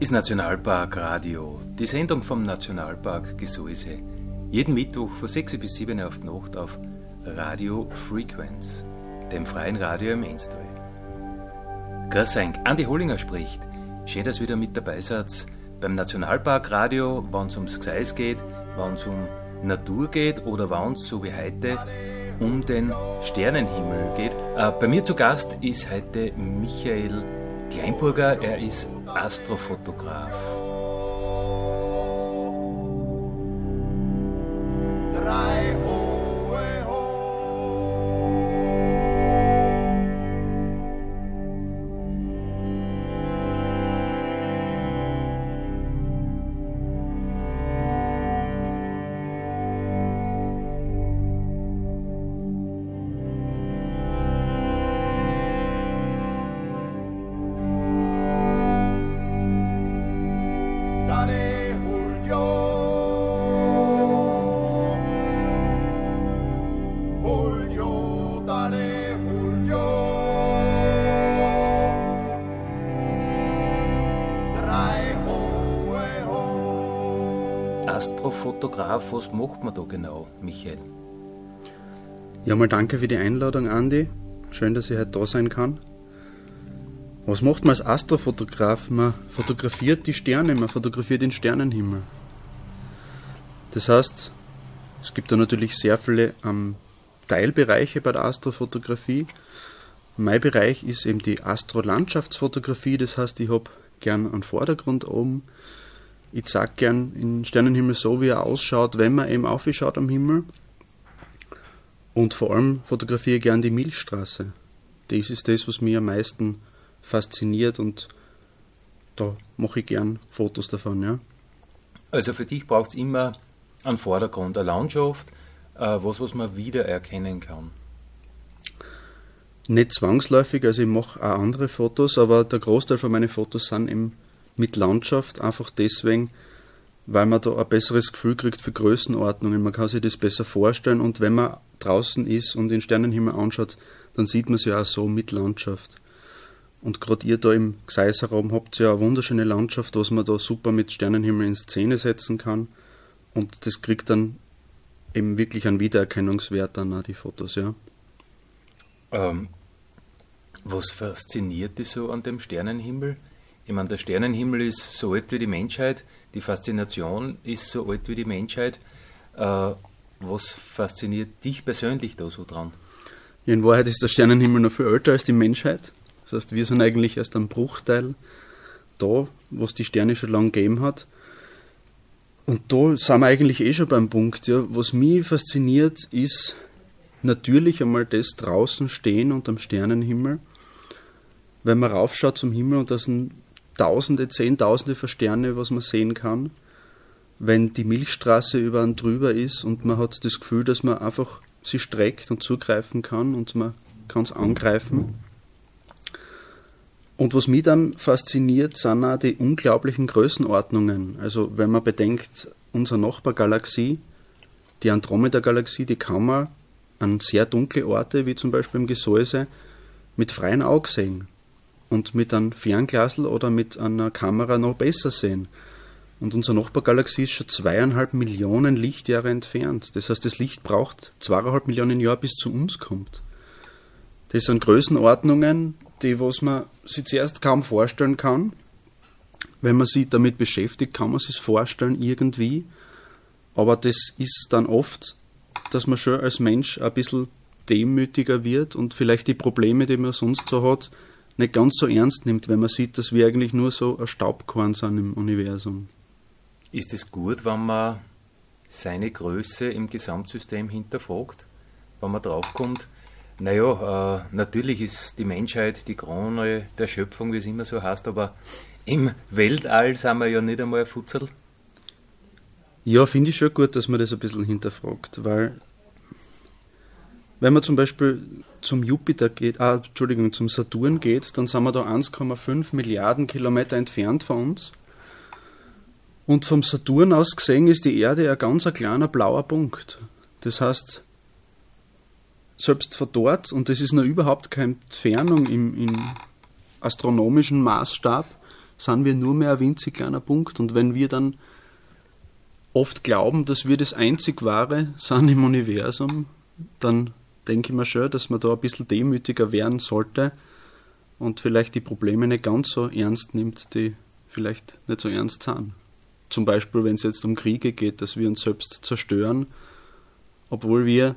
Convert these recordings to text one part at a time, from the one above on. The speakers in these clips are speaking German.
ist Nationalpark Radio, die Sendung vom Nationalpark Gesäuse. Jeden Mittwoch von 6 bis 7 auf Nacht auf Radio Frequenz, dem freien Radio im Enstall. Grüß euch, Andi Hollinger spricht. Schön, dass ihr wieder mit dabei seid beim Nationalpark Radio, wenn es ums Gseis geht, wenn es um Natur geht oder wenn es, so wie heute, um den Sternenhimmel geht. Äh, bei mir zu Gast ist heute Michael Kleinburger, er ist Astrofotograf. Astrofotograf, was macht man da genau, Michael? Ja, mal danke für die Einladung, Andi. Schön, dass ich heute da sein kann. Was macht man als Astrofotograf? Man fotografiert die Sterne, man fotografiert den Sternenhimmel. Das heißt, es gibt da natürlich sehr viele ähm, Teilbereiche bei der Astrofotografie. Mein Bereich ist eben die Astrolandschaftsfotografie, das heißt, ich habe gern einen Vordergrund oben, ich zeige gern den Sternenhimmel so, wie er ausschaut, wenn man eben aufschaut am Himmel. Und vor allem fotografiere ich gern die Milchstraße. Das ist das, was mich am meisten fasziniert und da mache ich gern Fotos davon, ja. Also für dich braucht es immer einen Vordergrund, eine Landschaft, äh, was, was man wiedererkennen kann. Nicht zwangsläufig, also ich mache auch andere Fotos, aber der Großteil von meinen Fotos sind eben mit Landschaft, einfach deswegen, weil man da ein besseres Gefühl kriegt für Größenordnungen. Man kann sich das besser vorstellen und wenn man draußen ist und den Sternenhimmel anschaut, dann sieht man es ja auch so mit Landschaft. Und gerade ihr da im Gseiseraum habt ja eine wunderschöne Landschaft, was man da super mit Sternenhimmel in Szene setzen kann. Und das kriegt dann eben wirklich einen Wiedererkennungswert dann die Fotos, ja. Ähm, was fasziniert dich so an dem Sternenhimmel? Ich meine, der Sternenhimmel ist so alt wie die Menschheit, die Faszination ist so alt wie die Menschheit. Äh, was fasziniert dich persönlich da so dran? In Wahrheit ist der Sternenhimmel noch viel älter als die Menschheit. Das heißt, wir sind eigentlich erst ein Bruchteil da, was die Sterne schon lange gegeben hat. Und da sind wir eigentlich eh schon beim Punkt. Ja. Was mich fasziniert, ist natürlich einmal das draußen stehen unterm Sternenhimmel. Wenn man raufschaut zum Himmel und da sind Tausende, Zehntausende von Sterne, was man sehen kann, wenn die Milchstraße über einen drüber ist und man hat das Gefühl, dass man einfach sie streckt und zugreifen kann und man kann es angreifen. Und was mich dann fasziniert, sind auch die unglaublichen Größenordnungen. Also wenn man bedenkt, unsere Nachbargalaxie, die Andromeda-Galaxie, die kann man an sehr dunkle Orte, wie zum Beispiel im Gesäuse, mit freiem Auge sehen und mit einem Fernglasel oder mit einer Kamera noch besser sehen. Und unsere Nachbargalaxie ist schon zweieinhalb Millionen Lichtjahre entfernt. Das heißt, das Licht braucht zweieinhalb Millionen Jahre, bis zu uns kommt. Das sind Größenordnungen, die was man sich zuerst kaum vorstellen kann. Wenn man sich damit beschäftigt, kann man sich vorstellen irgendwie. Aber das ist dann oft, dass man schon als Mensch ein bisschen demütiger wird und vielleicht die Probleme, die man sonst so hat, nicht ganz so ernst nimmt, wenn man sieht, dass wir eigentlich nur so ein Staubkorn sind im Universum. Ist es gut, wenn man seine Größe im Gesamtsystem hinterfragt? Wenn man draufkommt, naja, äh, natürlich ist die Menschheit die Krone der Schöpfung, wie es immer so heißt, aber im Weltall sind wir ja nicht einmal ein Futzel. Ja, finde ich schon gut, dass man das ein bisschen hinterfragt, weil wenn man zum Beispiel zum Jupiter geht, ah, Entschuldigung, zum Saturn geht, dann sind wir da 1,5 Milliarden Kilometer entfernt von uns. Und vom Saturn aus gesehen ist die Erde ein ganz ein kleiner blauer Punkt. Das heißt, selbst von dort, und das ist noch überhaupt keine Entfernung im, im astronomischen Maßstab, sind wir nur mehr ein winzig kleiner Punkt. Und wenn wir dann oft glauben, dass wir das einzig wahre sind im Universum, dann denke ich mir schon, dass man da ein bisschen demütiger werden sollte und vielleicht die Probleme nicht ganz so ernst nimmt, die vielleicht nicht so ernst sind. Zum Beispiel, wenn es jetzt um Kriege geht, dass wir uns selbst zerstören, obwohl wir,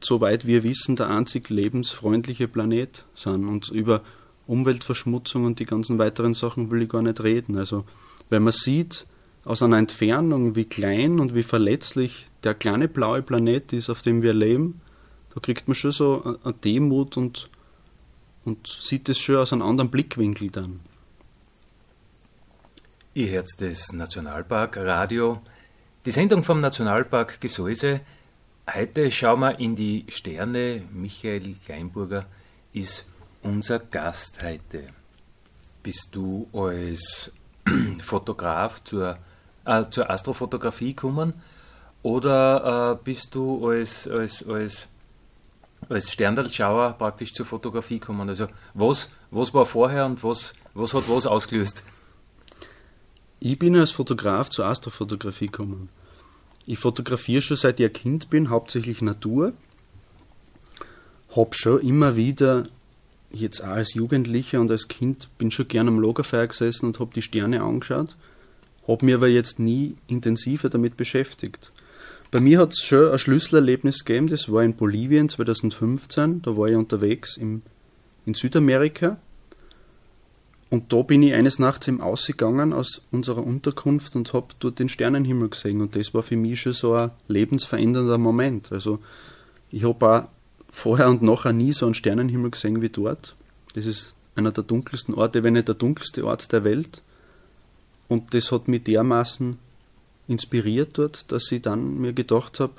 soweit wir wissen, der einzig lebensfreundliche Planet sind. Und über Umweltverschmutzung und die ganzen weiteren Sachen will ich gar nicht reden. Also, wenn man sieht, aus einer Entfernung, wie klein und wie verletzlich der kleine blaue Planet ist, auf dem wir leben, da kriegt man schon so eine Demut und, und sieht es schon aus einem anderen Blickwinkel dann. Ihr hört das Nationalpark Radio, die Sendung vom Nationalpark Gesäuse. Heute schauen wir in die Sterne. Michael Kleinburger ist unser Gast heute. Bist du als Fotograf zur, äh, zur Astrofotografie gekommen oder äh, bist du als, als, als als Sterndalschauer praktisch zur Fotografie kommen. Also was, was war vorher und was, was hat was ausgelöst? Ich bin als Fotograf zur Astrofotografie gekommen. Ich fotografiere schon seit ich ein Kind bin, hauptsächlich Natur. Hab schon immer wieder, jetzt auch als Jugendlicher und als Kind, bin schon gerne am Lagerfeuer gesessen und habe die Sterne angeschaut. Habe mir aber jetzt nie intensiver damit beschäftigt. Bei mir hat es schon ein Schlüsselerlebnis gegeben, das war in Bolivien 2015. Da war ich unterwegs im, in Südamerika. Und da bin ich eines Nachts im Ausgegangen aus unserer Unterkunft und habe dort den Sternenhimmel gesehen. Und das war für mich schon so ein lebensverändernder Moment. Also ich habe auch vorher und nachher nie so einen Sternenhimmel gesehen wie dort. Das ist einer der dunkelsten Orte, wenn nicht der dunkelste Ort der Welt. Und das hat mich dermaßen inspiriert dort, dass ich dann mir gedacht habe,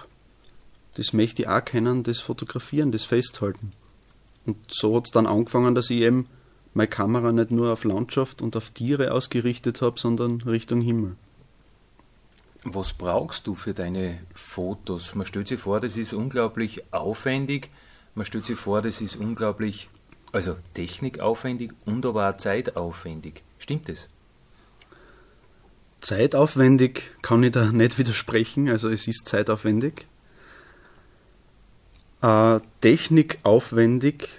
das möchte ich auch kennen, das Fotografieren, das Festhalten. Und so hat es dann angefangen, dass ich eben meine Kamera nicht nur auf Landschaft und auf Tiere ausgerichtet habe, sondern Richtung Himmel. Was brauchst du für deine Fotos? Man stellt sich vor, das ist unglaublich aufwendig. Man stellt sich vor, das ist unglaublich, also technikaufwendig und aber auch zeitaufwendig. Stimmt das? Zeitaufwendig kann ich da nicht widersprechen, also es ist zeitaufwendig. Äh, technikaufwendig,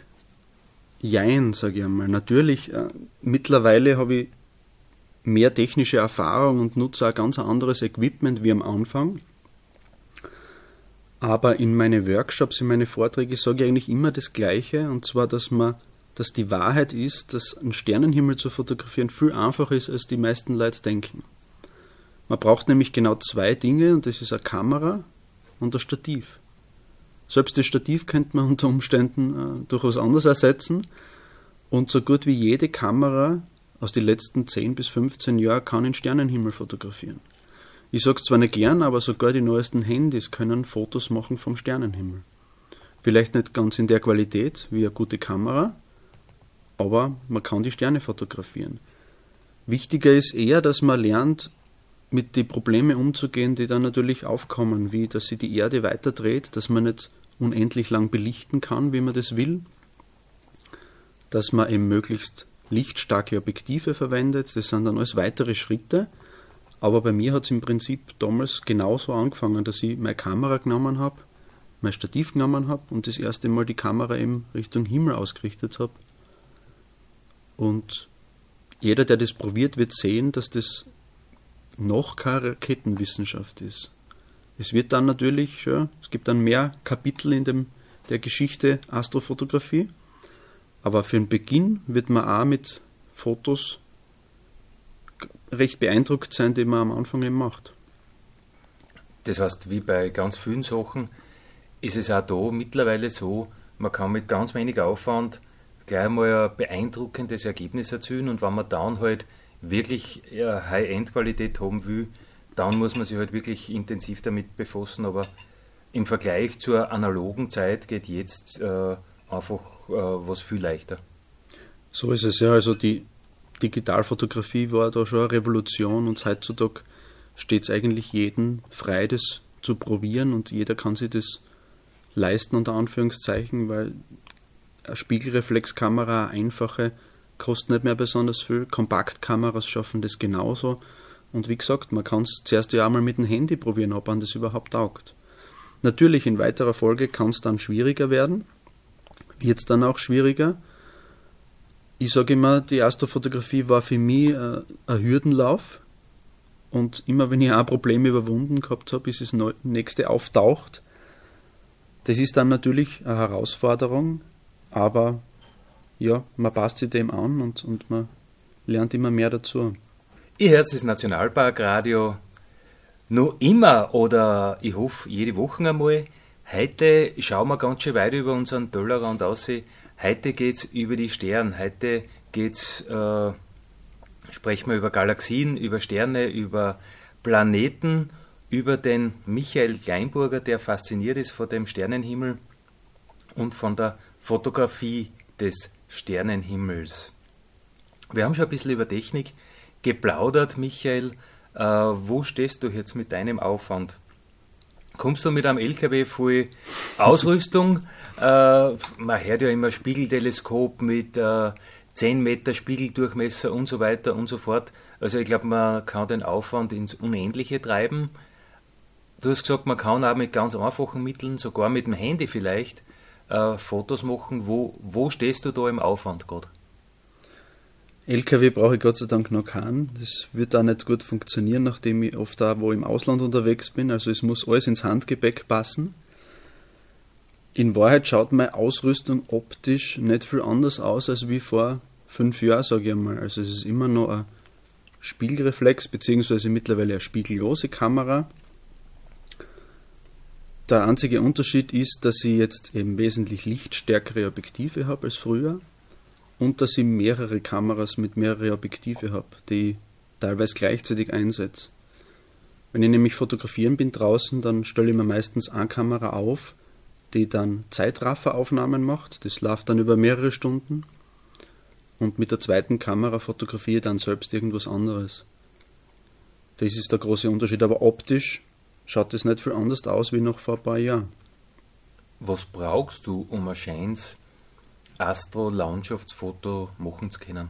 jein, sage ich einmal. Natürlich, äh, mittlerweile habe ich mehr technische Erfahrung und nutze ein ganz anderes Equipment wie am Anfang. Aber in meine Workshops, in meine Vorträge sage ich eigentlich immer das Gleiche, und zwar, dass man, dass die Wahrheit ist, dass ein Sternenhimmel zu fotografieren viel einfacher ist, als die meisten Leute denken. Man braucht nämlich genau zwei Dinge und das ist eine Kamera und ein Stativ. Selbst das Stativ könnte man unter Umständen äh, durchaus anders ersetzen und so gut wie jede Kamera aus den letzten 10 bis 15 Jahren kann den Sternenhimmel fotografieren. Ich sage es zwar nicht gern, aber sogar die neuesten Handys können Fotos machen vom Sternenhimmel. Vielleicht nicht ganz in der Qualität wie eine gute Kamera, aber man kann die Sterne fotografieren. Wichtiger ist eher, dass man lernt, mit den Problemen umzugehen, die dann natürlich aufkommen, wie dass sich die Erde weiterdreht, dass man nicht unendlich lang belichten kann, wie man das will, dass man eben möglichst lichtstarke Objektive verwendet, das sind dann alles weitere Schritte. Aber bei mir hat es im Prinzip damals genauso angefangen, dass ich meine Kamera genommen habe, mein Stativ genommen habe und das erste Mal die Kamera eben Richtung Himmel ausgerichtet habe. Und jeder, der das probiert, wird sehen, dass das noch keine Raketenwissenschaft ist. Es wird dann natürlich schon, es gibt dann mehr Kapitel in dem, der Geschichte Astrofotografie, aber für den Beginn wird man auch mit Fotos recht beeindruckt sein, die man am Anfang eben macht. Das heißt, wie bei ganz vielen Sachen ist es auch da mittlerweile so, man kann mit ganz wenig Aufwand gleich einmal ein beeindruckendes Ergebnis erzielen und wenn man dann halt wirklich High-End-Qualität haben will, dann muss man sich halt wirklich intensiv damit befassen. Aber im Vergleich zur analogen Zeit geht jetzt äh, einfach äh, was viel leichter. So ist es, ja. Also die Digitalfotografie war da schon eine Revolution und heutzutage steht es eigentlich jedem frei, das zu probieren und jeder kann sich das leisten, unter Anführungszeichen, weil eine Spiegelreflexkamera, eine einfache, kostet nicht mehr besonders viel. Kompaktkameras schaffen das genauso. Und wie gesagt, man kann es zuerst ja einmal mit dem Handy probieren, ob man das überhaupt taugt. Natürlich, in weiterer Folge kann es dann schwieriger werden, wird es dann auch schwieriger. Ich sage immer, die Astrofotografie war für mich äh, ein Hürdenlauf. Und immer wenn ich ein Problem überwunden gehabt habe, ist das nächste auftaucht. Das ist dann natürlich eine Herausforderung, aber ja, man passt sich dem an und, und man lernt immer mehr dazu. Ihr hört das Nationalparkradio noch immer oder ich hoffe jede Woche einmal. Heute schauen wir ganz schön weit über unseren Tellerrand aus. Heute geht es über die Sterne. Heute geht's, äh, sprechen wir über Galaxien, über Sterne, über Planeten, über den Michael Kleinburger, der fasziniert ist von dem Sternenhimmel und von der Fotografie des Sternenhimmels. Wir haben schon ein bisschen über Technik geplaudert, Michael. Äh, wo stehst du jetzt mit deinem Aufwand? Kommst du mit einem LKW voll Ausrüstung? äh, man hört ja immer Spiegelteleskop mit äh, 10 Meter Spiegeldurchmesser und so weiter und so fort. Also ich glaube, man kann den Aufwand ins Unendliche treiben. Du hast gesagt, man kann auch mit ganz einfachen Mitteln, sogar mit dem Handy vielleicht, äh, Fotos machen. Wo, wo stehst du da im Aufwand gerade? LKW brauche ich Gott sei Dank noch keinen. Das wird auch nicht gut funktionieren, nachdem ich oft da wo im Ausland unterwegs bin. Also es muss alles ins Handgepäck passen. In Wahrheit schaut meine Ausrüstung optisch nicht viel anders aus als wie vor fünf Jahren, sage ich einmal. Also es ist immer noch ein Spiegelreflex, beziehungsweise mittlerweile eine spiegellose Kamera. Der einzige Unterschied ist, dass ich jetzt eben wesentlich lichtstärkere Objektive habe als früher und dass ich mehrere Kameras mit mehreren Objektive habe, die ich teilweise gleichzeitig einsetze. Wenn ich nämlich fotografieren bin draußen, dann stelle ich mir meistens eine Kamera auf, die dann Zeitrafferaufnahmen macht. Das läuft dann über mehrere Stunden. Und mit der zweiten Kamera fotografiere ich dann selbst irgendwas anderes. Das ist der große Unterschied. Aber optisch schaut es nicht viel anders aus wie noch vor ein paar Jahren. Was brauchst du, um ein schönes Astro-Landschaftsfoto machen zu können?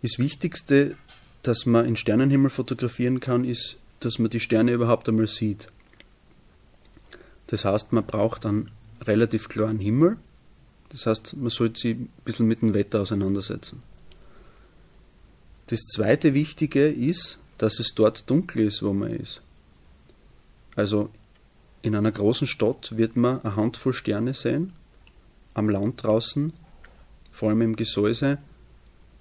Das Wichtigste, dass man in Sternenhimmel fotografieren kann, ist, dass man die Sterne überhaupt einmal sieht. Das heißt, man braucht einen relativ klaren Himmel. Das heißt, man sollte sich ein bisschen mit dem Wetter auseinandersetzen. Das zweite Wichtige ist, dass es dort dunkel ist, wo man ist. Also in einer großen Stadt wird man eine Handvoll Sterne sehen am Land draußen, vor allem im Gesäuse,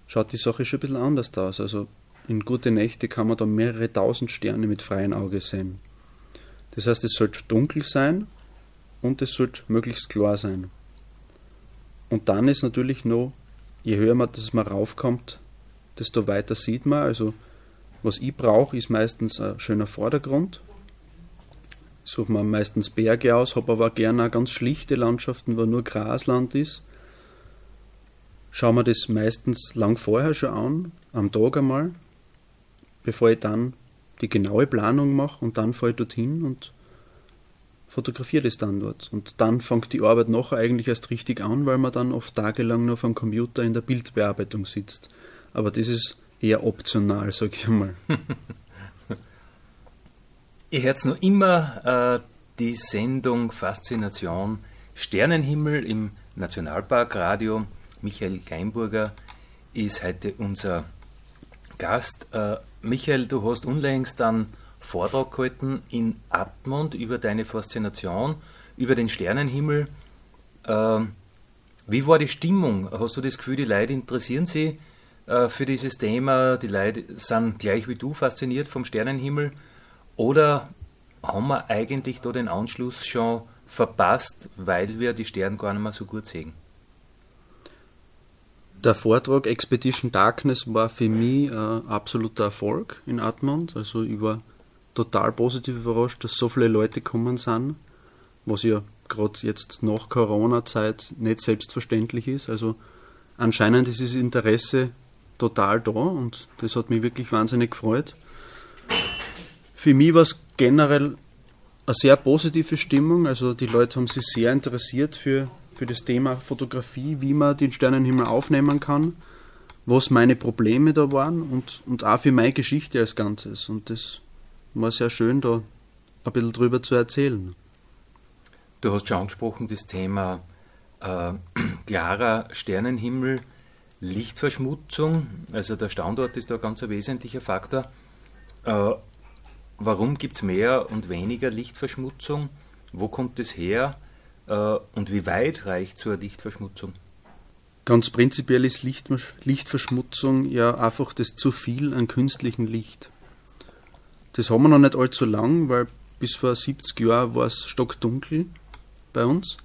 schaut die Sache schon ein bisschen anders aus. Also in gute Nächte kann man da mehrere tausend Sterne mit freiem Auge sehen. Das heißt, es sollte dunkel sein und es sollte möglichst klar sein. Und dann ist natürlich noch, je höher man das mal raufkommt, desto weiter sieht man. Also was ich brauche, ist meistens ein schöner Vordergrund, suche mir meistens Berge aus, habe aber gerne auch ganz schlichte Landschaften, wo nur Grasland ist. Schaue mir das meistens lang vorher schon an, am Tag einmal, bevor ich dann die genaue Planung mache und dann fahre ich dorthin und fotografiere das dann dort. Und dann fängt die Arbeit nachher eigentlich erst richtig an, weil man dann oft tagelang noch vom Computer in der Bildbearbeitung sitzt. Aber das ist eher optional, sag ich mal. Ihr hört noch immer äh, die Sendung Faszination Sternenhimmel im Nationalparkradio. Michael Kleinburger ist heute unser Gast. Äh, Michael, du hast unlängst einen Vortrag gehalten in Admont über deine Faszination, über den Sternenhimmel. Äh, wie war die Stimmung? Hast du das Gefühl, die Leute interessieren sich äh, für dieses Thema? Die Leute sind gleich wie du fasziniert vom Sternenhimmel? Oder haben wir eigentlich da den Anschluss schon verpasst, weil wir die Sterne gar nicht mehr so gut sehen? Der Vortrag Expedition Darkness war für mich ein absoluter Erfolg in Atmund. Also ich war total positiv überrascht, dass so viele Leute gekommen sind, was ja gerade jetzt nach Corona-Zeit nicht selbstverständlich ist. Also anscheinend ist das Interesse total da und das hat mich wirklich wahnsinnig gefreut. Für mich war es generell eine sehr positive Stimmung. Also die Leute haben sich sehr interessiert für, für das Thema Fotografie, wie man den Sternenhimmel aufnehmen kann, was meine Probleme da waren und, und auch für meine Geschichte als Ganzes. Und das war sehr schön, da ein bisschen drüber zu erzählen. Du hast schon angesprochen, das Thema äh, klarer Sternenhimmel, Lichtverschmutzung, also der Standort ist da ganz ein wesentlicher Faktor. Äh, warum gibt es mehr und weniger Lichtverschmutzung? Wo kommt es her? Äh, und wie weit reicht so eine Lichtverschmutzung? Ganz prinzipiell ist Licht, Lichtverschmutzung ja einfach das zu viel an künstlichem Licht. Das haben wir noch nicht allzu lang, weil bis vor 70 Jahren war es stockdunkel bei uns.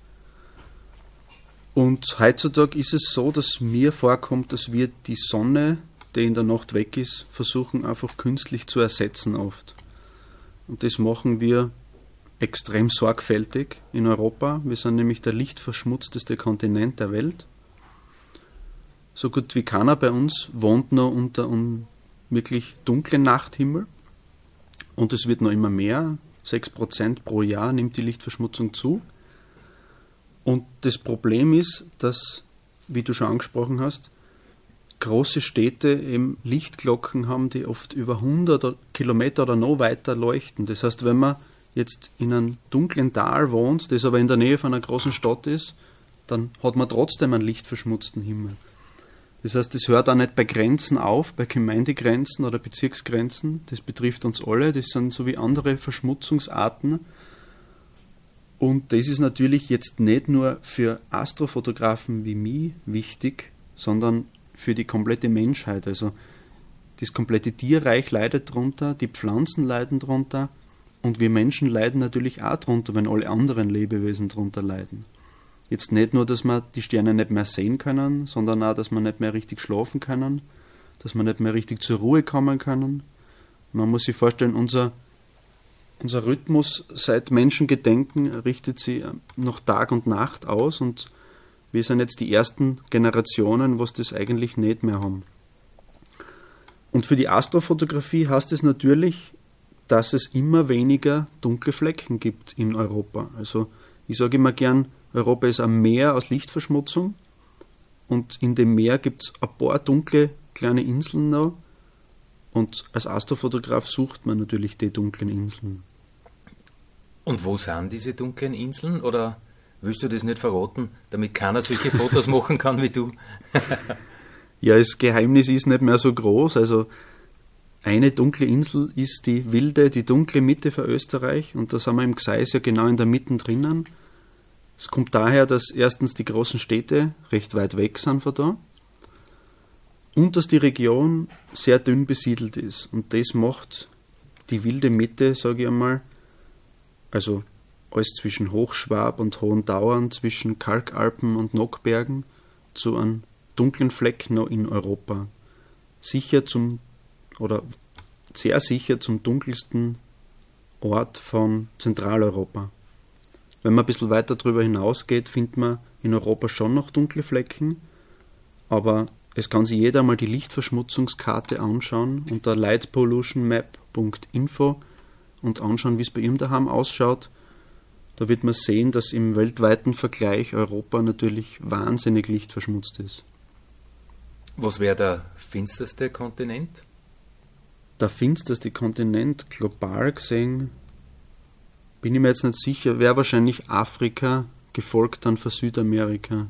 Und heutzutage ist es so, dass mir vorkommt, dass wir die Sonne, die in der Nacht weg ist, versuchen einfach künstlich zu ersetzen oft. Und das machen wir extrem sorgfältig in Europa. Wir sind nämlich der lichtverschmutzteste Kontinent der Welt. So gut wie keiner bei uns wohnt noch unter einem wirklich dunklen Nachthimmel. Und es wird noch immer mehr. 6% pro Jahr nimmt die Lichtverschmutzung zu. Und das Problem ist, dass, wie du schon angesprochen hast, große Städte eben Lichtglocken haben, die oft über 100 Kilometer oder noch weiter leuchten. Das heißt, wenn man jetzt in einem dunklen Tal wohnt, das aber in der Nähe von einer großen Stadt ist, dann hat man trotzdem einen lichtverschmutzten Himmel. Das heißt, das hört auch nicht bei Grenzen auf, bei Gemeindegrenzen oder Bezirksgrenzen. Das betrifft uns alle. Das sind so wie andere Verschmutzungsarten. Und das ist natürlich jetzt nicht nur für Astrofotografen wie mich wichtig, sondern für die komplette Menschheit. Also das komplette Tierreich leidet darunter, die Pflanzen leiden darunter und wir Menschen leiden natürlich auch darunter, wenn alle anderen Lebewesen darunter leiden. Jetzt nicht nur, dass wir die Sterne nicht mehr sehen können, sondern auch, dass wir nicht mehr richtig schlafen können, dass wir nicht mehr richtig zur Ruhe kommen können. Man muss sich vorstellen, unser unser Rhythmus seit Menschengedenken richtet sich noch Tag und Nacht aus und wir sind jetzt die ersten Generationen, was das eigentlich nicht mehr haben. Und für die Astrofotografie heißt es natürlich, dass es immer weniger dunkle Flecken gibt in Europa. Also ich sage immer gern, Europa ist ein Meer aus Lichtverschmutzung und in dem Meer gibt es ein paar dunkle kleine Inseln noch und als Astrofotograf sucht man natürlich die dunklen Inseln. Und wo sind diese dunklen Inseln? Oder willst du das nicht verraten, damit keiner solche Fotos machen kann wie du? ja, das Geheimnis ist nicht mehr so groß. Also eine dunkle Insel ist die wilde, die dunkle Mitte für Österreich und da sind wir im Gseis ja genau in der Mitte drinnen. Es kommt daher, dass erstens die großen Städte recht weit weg sind von da und dass die Region sehr dünn besiedelt ist. Und das macht die wilde Mitte, sage ich einmal, also alles zwischen Hochschwab und Hohen Dauern, zwischen Kalkalpen und Nockbergen, zu einem dunklen Fleck noch in Europa. Sicher zum, oder sehr sicher zum dunkelsten Ort von Zentraleuropa. Wenn man ein bisschen weiter darüber hinausgeht, findet man in Europa schon noch dunkle Flecken, aber es kann sich jeder mal die Lichtverschmutzungskarte anschauen unter lightpollutionmap.info und anschauen, wie es bei ihm daheim ausschaut. Da wird man sehen, dass im weltweiten Vergleich Europa natürlich wahnsinnig lichtverschmutzt ist. Was wäre der finsterste Kontinent? Der finsterste Kontinent global gesehen, bin ich mir jetzt nicht sicher, wäre wahrscheinlich Afrika, gefolgt dann von Südamerika.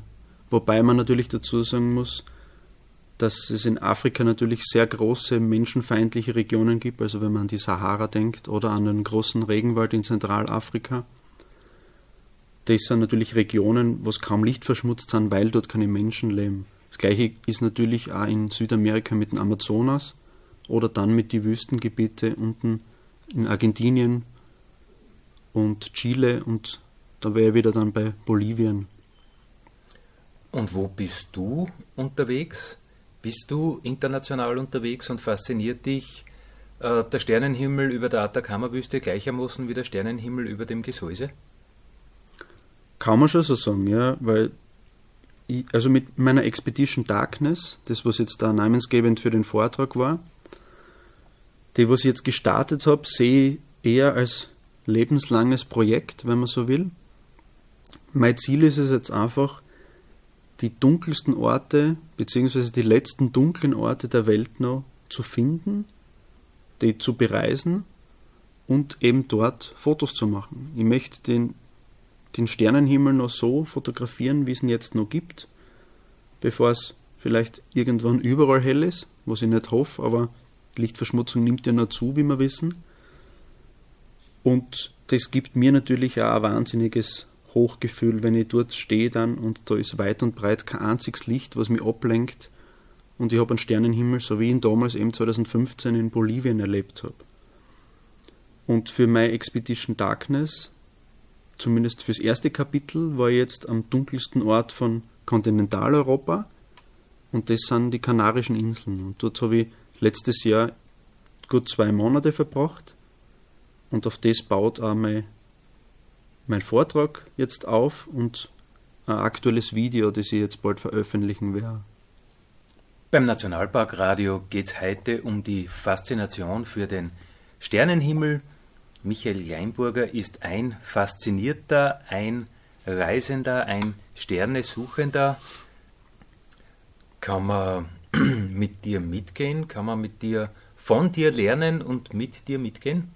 Wobei man natürlich dazu sagen muss, dass es in Afrika natürlich sehr große menschenfeindliche Regionen gibt, also wenn man an die Sahara denkt oder an den großen Regenwald in Zentralafrika. Das sind natürlich Regionen, wo es kaum lichtverschmutzt sind, weil dort keine Menschen leben. Das gleiche ist natürlich auch in Südamerika mit dem Amazonas oder dann mit den Wüstengebiete unten in Argentinien und Chile und da wäre ich wieder dann bei Bolivien. Und wo bist du unterwegs? Bist du international unterwegs und fasziniert dich äh, der Sternenhimmel über der Atacama-Wüste gleichermaßen wie der Sternenhimmel über dem Gesäuse? Kann man schon so sagen, ja, weil ich, also mit meiner Expedition Darkness, das was jetzt da namensgebend für den Vortrag war, die was ich jetzt gestartet habe, sehe ich eher als lebenslanges Projekt, wenn man so will. Mein Ziel ist es jetzt einfach, die dunkelsten Orte, beziehungsweise die letzten dunklen Orte der Welt noch zu finden, die zu bereisen und eben dort Fotos zu machen. Ich möchte den, den Sternenhimmel noch so fotografieren, wie es ihn jetzt noch gibt, bevor es vielleicht irgendwann überall hell ist, was ich nicht hoffe, aber Lichtverschmutzung nimmt ja noch zu, wie wir wissen. Und das gibt mir natürlich auch ein wahnsinniges Hochgefühl, wenn ich dort stehe dann und da ist weit und breit kein einziges Licht, was mich ablenkt und ich habe einen Sternenhimmel, so wie ich ihn damals eben 2015 in Bolivien erlebt habe. Und für meine Expedition Darkness, zumindest fürs erste Kapitel, war jetzt am dunkelsten Ort von Kontinentaleuropa und das sind die Kanarischen Inseln. Und dort habe ich letztes Jahr gut zwei Monate verbracht und auf das baut auch mein mein Vortrag jetzt auf und ein aktuelles Video, das ich jetzt bald veröffentlichen werde. Beim Nationalparkradio geht es heute um die Faszination für den Sternenhimmel. Michael Leinburger ist ein Faszinierter, ein Reisender, ein Sternesuchender. Kann man mit dir mitgehen? Kann man mit dir von dir lernen und mit dir mitgehen?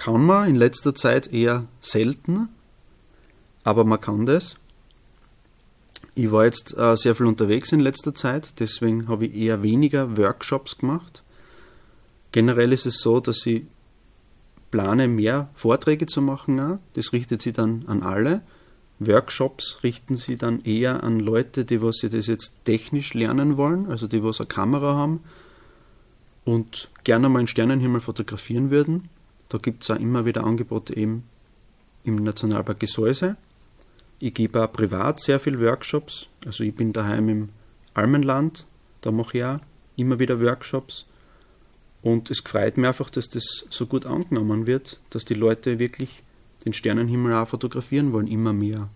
kann man in letzter Zeit eher selten, aber man kann das. Ich war jetzt äh, sehr viel unterwegs in letzter Zeit, deswegen habe ich eher weniger Workshops gemacht. Generell ist es so, dass ich plane, mehr Vorträge zu machen. Auch. Das richtet sich dann an alle. Workshops richten sie dann eher an Leute, die was sie das jetzt technisch lernen wollen, also die was eine Kamera haben und gerne mal einen Sternenhimmel fotografieren würden. Da gibt es auch immer wieder Angebote eben im Nationalpark Gesäuse. Ich gebe auch privat sehr viele Workshops. Also ich bin daheim im Almenland, da mache ich auch immer wieder Workshops. Und es freut mich einfach, dass das so gut angenommen wird, dass die Leute wirklich den Sternenhimmel auch fotografieren wollen, immer mehr.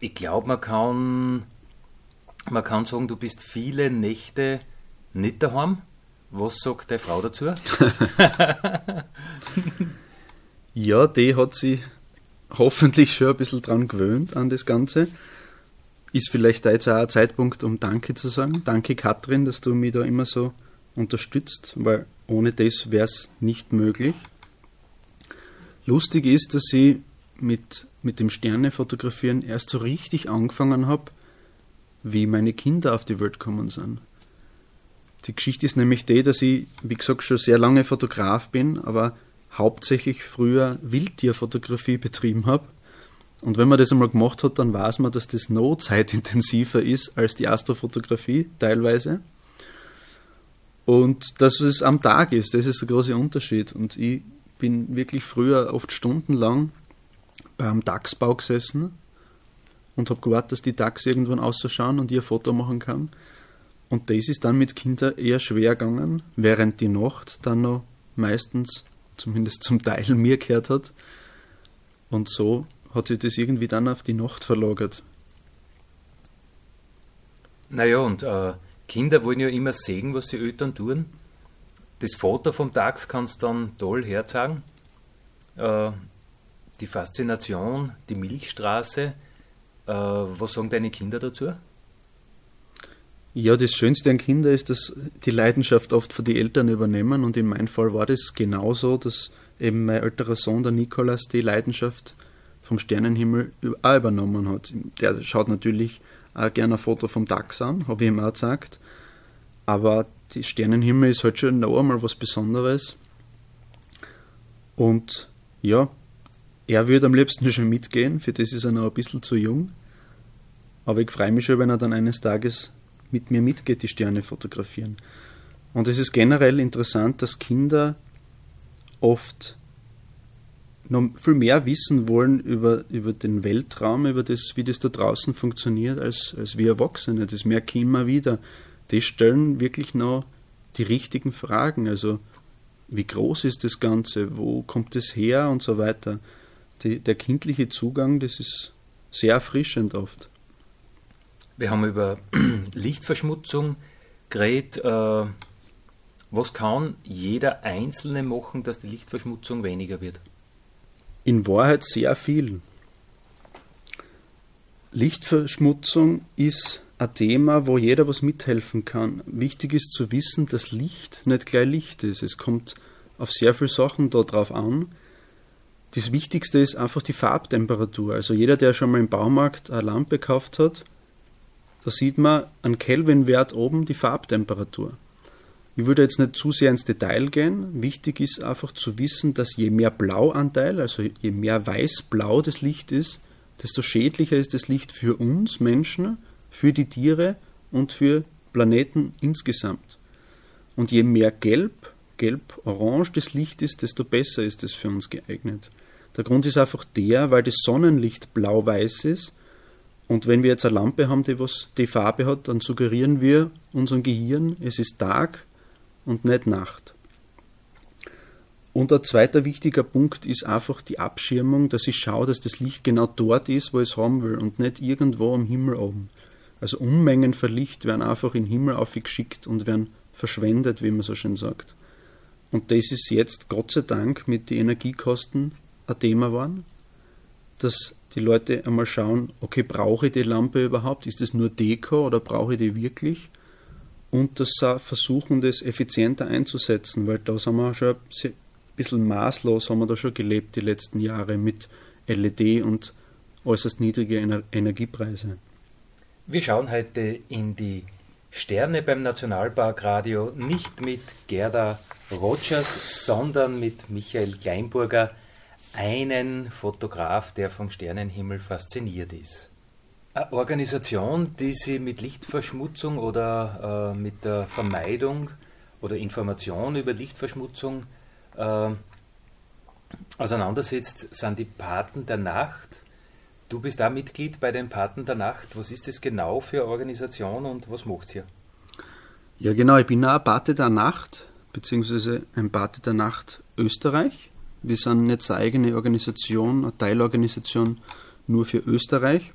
Ich glaube, man kann, man kann sagen, du bist viele Nächte nicht daheim. Was sagt deine Frau dazu? ja, die hat sich hoffentlich schon ein bisschen dran gewöhnt an das Ganze. Ist vielleicht da jetzt auch ein Zeitpunkt, um Danke zu sagen. Danke, Katrin, dass du mich da immer so unterstützt, weil ohne das wäre es nicht möglich. Lustig ist, dass ich mit, mit dem Sterne-Fotografieren erst so richtig angefangen habe, wie meine Kinder auf die Welt gekommen sind. Die Geschichte ist nämlich die, dass ich, wie gesagt, schon sehr lange Fotograf bin, aber hauptsächlich früher Wildtierfotografie betrieben habe. Und wenn man das einmal gemacht hat, dann weiß man, dass das noch zeitintensiver ist als die Astrofotografie teilweise. Und dass es am Tag ist, das ist der große Unterschied. Und ich bin wirklich früher oft stundenlang beim Dachsbau gesessen und habe gewartet, dass die Dachs irgendwann ausschauen und ein Foto machen kann. Und das ist dann mit Kindern eher schwer gegangen, während die Nacht dann noch meistens, zumindest zum Teil, mir gehört hat. Und so hat sich das irgendwie dann auf die Nacht verlagert. Naja, und äh, Kinder wollen ja immer sehen, was die Eltern tun. Das Foto vom Dachs kannst du dann toll herzeigen. Äh, die Faszination, die Milchstraße. Äh, was sagen deine Kinder dazu? Ja, das Schönste an Kindern ist, dass die Leidenschaft oft von den Eltern übernehmen und in meinem Fall war das genauso, dass eben mein älterer Sohn, der Nikolas, die Leidenschaft vom Sternenhimmel auch übernommen hat. Der schaut natürlich auch gerne ein Foto vom Dachs an, habe ich ihm auch gesagt. Aber die Sternenhimmel ist halt schon noch einmal was Besonderes. Und ja, er würde am liebsten schon mitgehen, für das ist er noch ein bisschen zu jung. Aber ich freue mich schon, wenn er dann eines Tages mit mir mitgeht, die Sterne fotografieren. Und es ist generell interessant, dass Kinder oft noch viel mehr wissen wollen über, über den Weltraum, über das, wie das da draußen funktioniert, als, als wir Erwachsene. Das merke ich immer wieder. Die stellen wirklich noch die richtigen Fragen. Also, wie groß ist das Ganze? Wo kommt es her? Und so weiter. die, der kindliche Zugang, das ist sehr erfrischend oft. Wir haben über Lichtverschmutzung geredet. Äh, was kann jeder Einzelne machen, dass die Lichtverschmutzung weniger wird? In Wahrheit sehr viel. Lichtverschmutzung ist ein Thema, wo jeder was mithelfen kann. Wichtig ist zu wissen, dass Licht nicht gleich Licht ist. Es kommt auf sehr viele Sachen darauf an. Das Wichtigste ist einfach die Farbtemperatur. Also jeder, der schon mal im Baumarkt eine Lampe gekauft hat, da sieht man an Kelvin-Wert oben die Farbtemperatur. Ich würde jetzt nicht zu sehr ins Detail gehen. Wichtig ist einfach zu wissen, dass je mehr Blauanteil, also je mehr weiß-blau das Licht ist, desto schädlicher ist das Licht für uns Menschen, für die Tiere und für Planeten insgesamt. Und je mehr Gelb, Gelb-Orange das Licht ist, desto besser ist es für uns geeignet. Der Grund ist einfach der, weil das Sonnenlicht blau-weiß ist und wenn wir jetzt eine Lampe haben, die was die Farbe hat, dann suggerieren wir unserem Gehirn, es ist Tag und nicht Nacht. Und ein zweiter wichtiger Punkt ist einfach die Abschirmung, dass ich schaue, dass das Licht genau dort ist, wo ich es haben will und nicht irgendwo am Himmel oben. Also Unmengen von Licht werden einfach in den Himmel aufgeschickt und werden verschwendet, wie man so schön sagt. Und das ist jetzt Gott sei Dank mit den Energiekosten ein Thema geworden, dass die Leute einmal schauen, okay, brauche ich die Lampe überhaupt? Ist das nur Deko oder brauche ich die wirklich? Und das versuchen, das effizienter einzusetzen, weil da sind wir schon ein bisschen maßlos, haben wir da schon gelebt die letzten Jahre mit LED und äußerst niedrige Energiepreise. Wir schauen heute in die Sterne beim Nationalparkradio nicht mit Gerda Rogers, sondern mit Michael Kleinburger, einen Fotograf, der vom Sternenhimmel fasziniert ist. Eine Organisation, die sich mit Lichtverschmutzung oder äh, mit der Vermeidung oder Information über Lichtverschmutzung äh, auseinandersetzt, sind die Paten der Nacht. Du bist da Mitglied bei den Paten der Nacht. Was ist das genau für eine Organisation und was macht ihr? Ja, genau, ich bin auch Pate der Nacht, beziehungsweise ein Pate der Nacht Österreich. Wir sind jetzt eine eigene Organisation, eine Teilorganisation nur für Österreich.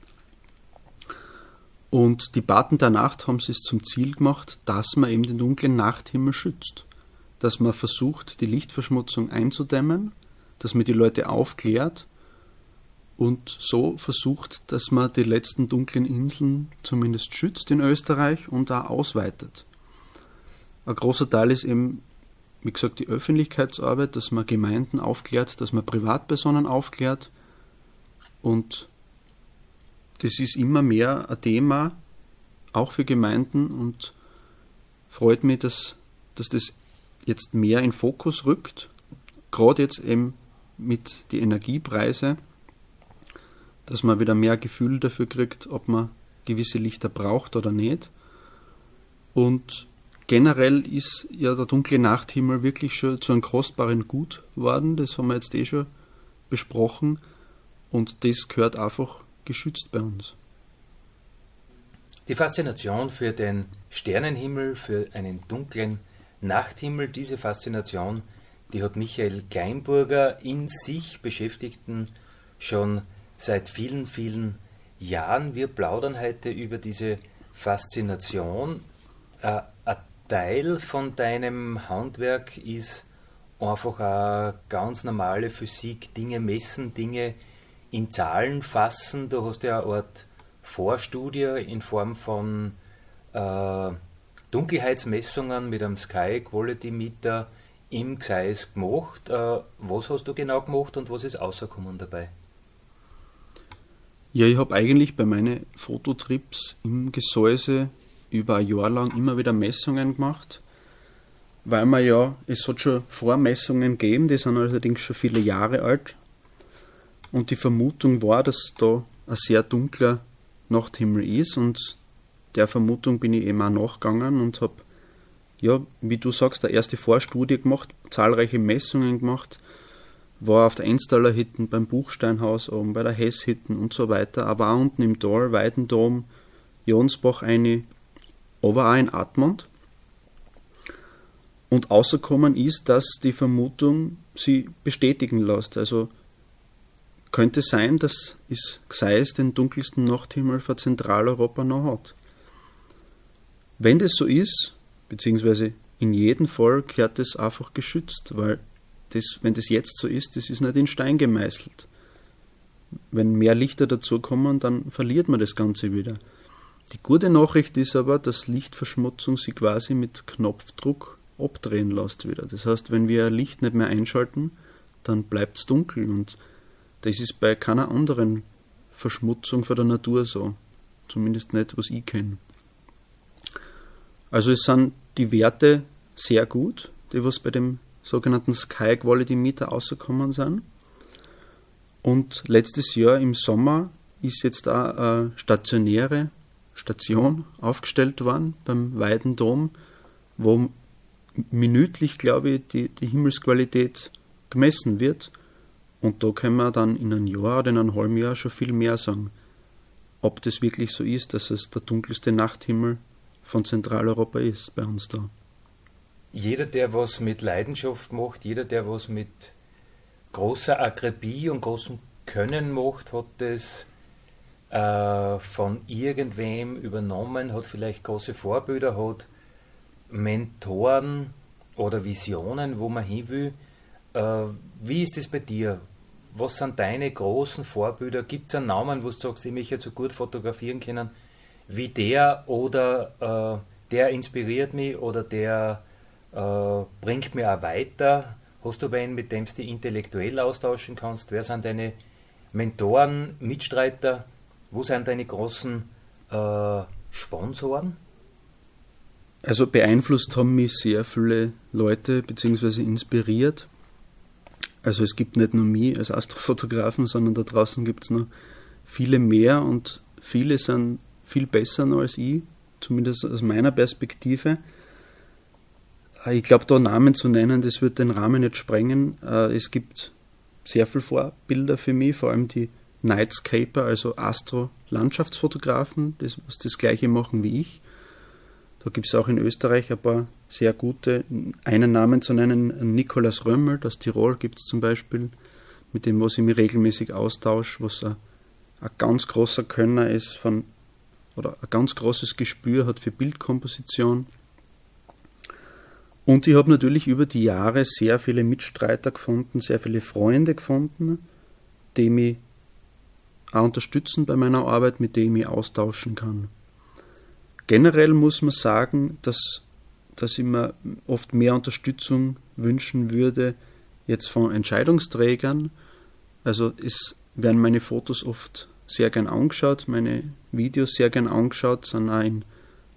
Und die Paten der Nacht haben es zum Ziel gemacht, dass man eben den dunklen Nachthimmel schützt. Dass man versucht, die Lichtverschmutzung einzudämmen, dass man die Leute aufklärt und so versucht, dass man die letzten dunklen Inseln zumindest schützt in Österreich und da ausweitet. Ein großer Teil ist eben wie gesagt, die Öffentlichkeitsarbeit, dass man Gemeinden aufklärt, dass man Privatpersonen aufklärt. Und das ist immer mehr ein Thema, auch für Gemeinden. Und freut mich, dass, dass das jetzt mehr in Fokus rückt. Gerade jetzt eben mit den Energiepreisen, dass man wieder mehr Gefühl dafür kriegt, ob man gewisse Lichter braucht oder nicht. Und generell ist ja der dunkle Nachthimmel wirklich schon zu einem kostbaren Gut geworden. Das haben wir jetzt eh schon besprochen. Und das gehört einfach geschützt bei uns. Die Faszination für den Sternenhimmel, für einen dunklen Nachthimmel, diese Faszination, die hat Michael Kleinburger in sich Beschäftigten schon seit vielen, vielen Jahren. Wir plaudern heute über diese Faszination. Äh, Teil von deinem Handwerk ist einfach eine ganz normale Physik, Dinge messen, Dinge in Zahlen fassen. Du hast ja eine Art Vorstudie in Form von äh, Dunkelheitsmessungen mit einem Sky Quality Meter im Gseis gemacht. Äh, was hast du genau gemacht und was ist rausgekommen dabei? Ja, ich habe eigentlich bei meinen Fototrips im Gesäuse über ein Jahr lang immer wieder Messungen gemacht, weil man ja, es hat schon Vormessungen gegeben, die sind allerdings schon viele Jahre alt. Und die Vermutung war, dass da ein sehr dunkler Nachthimmel ist und der Vermutung bin ich eben auch nachgegangen und habe, ja, wie du sagst, eine erste Vorstudie gemacht, zahlreiche Messungen gemacht, war auf der Enstaller Hitten, beim Buchsteinhaus oben, bei der Hess Hitten und so weiter, aber auch unten im Tal, Weidendom, Jonsbach eine aber auch in Atmund. Und außerkommen ist, dass die Vermutung sie bestätigen lässt. Also könnte sein, dass es Gseis den dunkelsten Nachthimmel von Zentraleuropa noch hat. Wenn das so ist, beziehungsweise in jedem Fall gehört das einfach geschützt, weil das, wenn das jetzt so ist, das ist nicht in Stein gemeißelt. Wenn mehr Lichter dazukommen, dann verliert man das Ganze wieder. Die gute Nachricht ist aber, dass Lichtverschmutzung sich quasi mit Knopfdruck abdrehen lässt wieder. Das heißt, wenn wir Licht nicht mehr einschalten, dann bleibt es dunkel und das ist bei keiner anderen Verschmutzung von der Natur so. Zumindest nicht, was ich kenne. Also es sind die Werte sehr gut, die was bei dem sogenannten Sky Quality Meter rausgekommen sind. Und letztes Jahr im Sommer ist jetzt da eine stationäre Station aufgestellt worden beim Weidendom, wo minütlich, glaube ich, die, die Himmelsqualität gemessen wird. Und da können wir dann in einem Jahr oder in einem halben Jahr schon viel mehr sagen, ob das wirklich so ist, dass es der dunkelste Nachthimmel von Zentraleuropa ist bei uns da. Jeder, der was mit Leidenschaft macht, jeder, der was mit großer Akribie und großem Können macht, hat das äh, von irgendwem übernommen, hat vielleicht große Vorbilder, hat Mentoren oder Visionen, wo man hin will. Äh, wie ist es bei dir? Was sind deine großen Vorbilder? Gibt es einen Namen, wo du sagst, die mich jetzt so gut fotografieren können wie der oder äh, der inspiriert mich oder der äh, bringt mir auch weiter? Hast du wen, mit dem du dich intellektuell austauschen kannst? Wer sind deine Mentoren, Mitstreiter? Wo sind deine großen äh, Sponsoren? Also beeinflusst haben mich sehr viele Leute bzw. inspiriert. Also es gibt nicht nur mich als Astrofotografen, sondern da draußen gibt es noch viele mehr und viele sind viel besser als ich, zumindest aus meiner Perspektive. Äh, ich glaube, da Namen zu nennen, das wird den Rahmen nicht sprengen. Äh, es gibt sehr viele Vorbilder für mich, vor allem die Nightscaper, also Astro-Landschaftsfotografen, das, was das gleiche machen wie ich. Da gibt es auch in Österreich ein paar sehr gute. Einen Namen zu nennen, Nikolaus Römmel, aus Tirol gibt es zum Beispiel, mit dem was ich mich regelmäßig austausche, was ein, ein ganz großer Könner ist von, oder ein ganz großes Gespür hat für Bildkomposition. Und ich habe natürlich über die Jahre sehr viele Mitstreiter gefunden, sehr viele Freunde gefunden, die mich auch unterstützen bei meiner Arbeit, mit denen ich austauschen kann. Generell muss man sagen, dass, dass ich mir oft mehr Unterstützung wünschen würde, jetzt von Entscheidungsträgern. Also es werden meine Fotos oft sehr gern angeschaut, meine Videos sehr gern angeschaut, sind auch in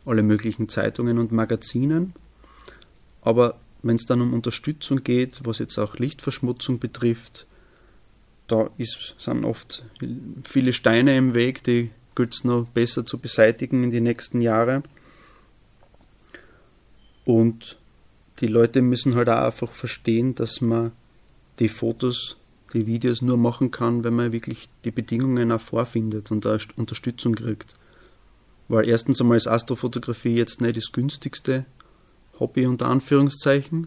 alle möglichen Zeitungen und Magazinen. Aber wenn es dann um Unterstützung geht, was jetzt auch Lichtverschmutzung betrifft, da ist, sind oft viele Steine im Weg, die gilt es noch besser zu beseitigen in die nächsten Jahre. Und die Leute müssen halt auch einfach verstehen, dass man die Fotos, die Videos nur machen kann, wenn man wirklich die Bedingungen auch vorfindet und da Unterstützung kriegt. Weil erstens einmal ist Astrofotografie jetzt nicht das günstigste Hobby unter Anführungszeichen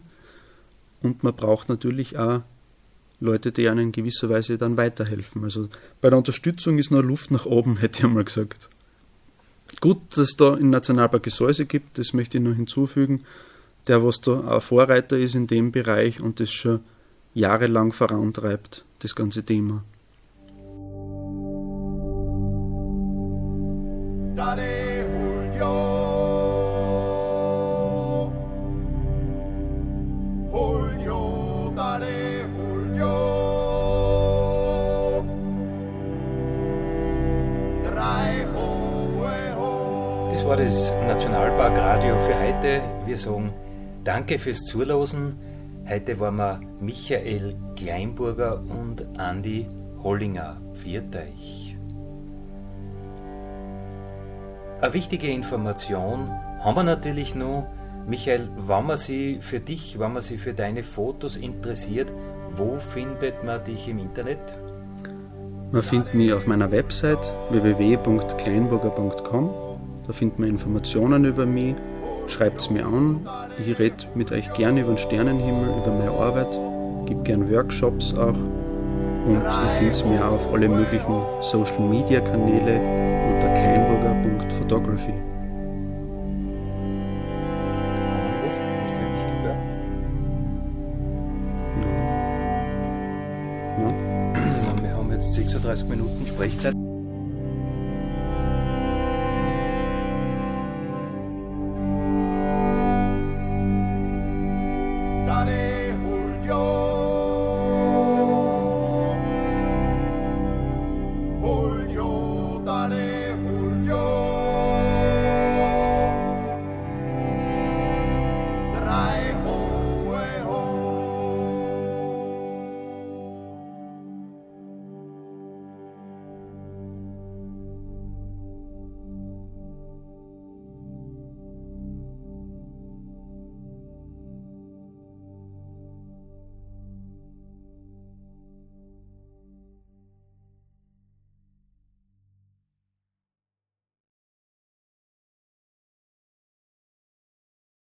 und man braucht natürlich auch Leute, die einem in gewisser Weise dann weiterhelfen. Also bei der Unterstützung ist noch Luft nach oben, hätte ich einmal gesagt. Gut, dass es da in Nationalpark Gesäuse gibt, das möchte ich noch hinzufügen. Der, was da ein Vorreiter ist in dem Bereich und das schon jahrelang vorantreibt, das ganze Thema. Daddy. Heute. Wir sagen Danke fürs Zulosen. Heute waren wir Michael Kleinburger und Andi Hollinger. Viert euch. Eine wichtige Information haben wir natürlich noch. Michael, wenn man sich für dich, wenn man sich für deine Fotos interessiert, wo findet man dich im Internet? Man findet mich auf meiner Website www.kleinburger.com da findet man Informationen über mich schreibt es mir an. Ich rede mit euch gerne über den Sternenhimmel, über meine Arbeit, gebe gerne Workshops auch. Und ihr findet mir auch auf alle möglichen Social Media Kanäle unter kleinburger.photography. Ja. Ja. Wir haben jetzt 36 Minuten Sprechzeit.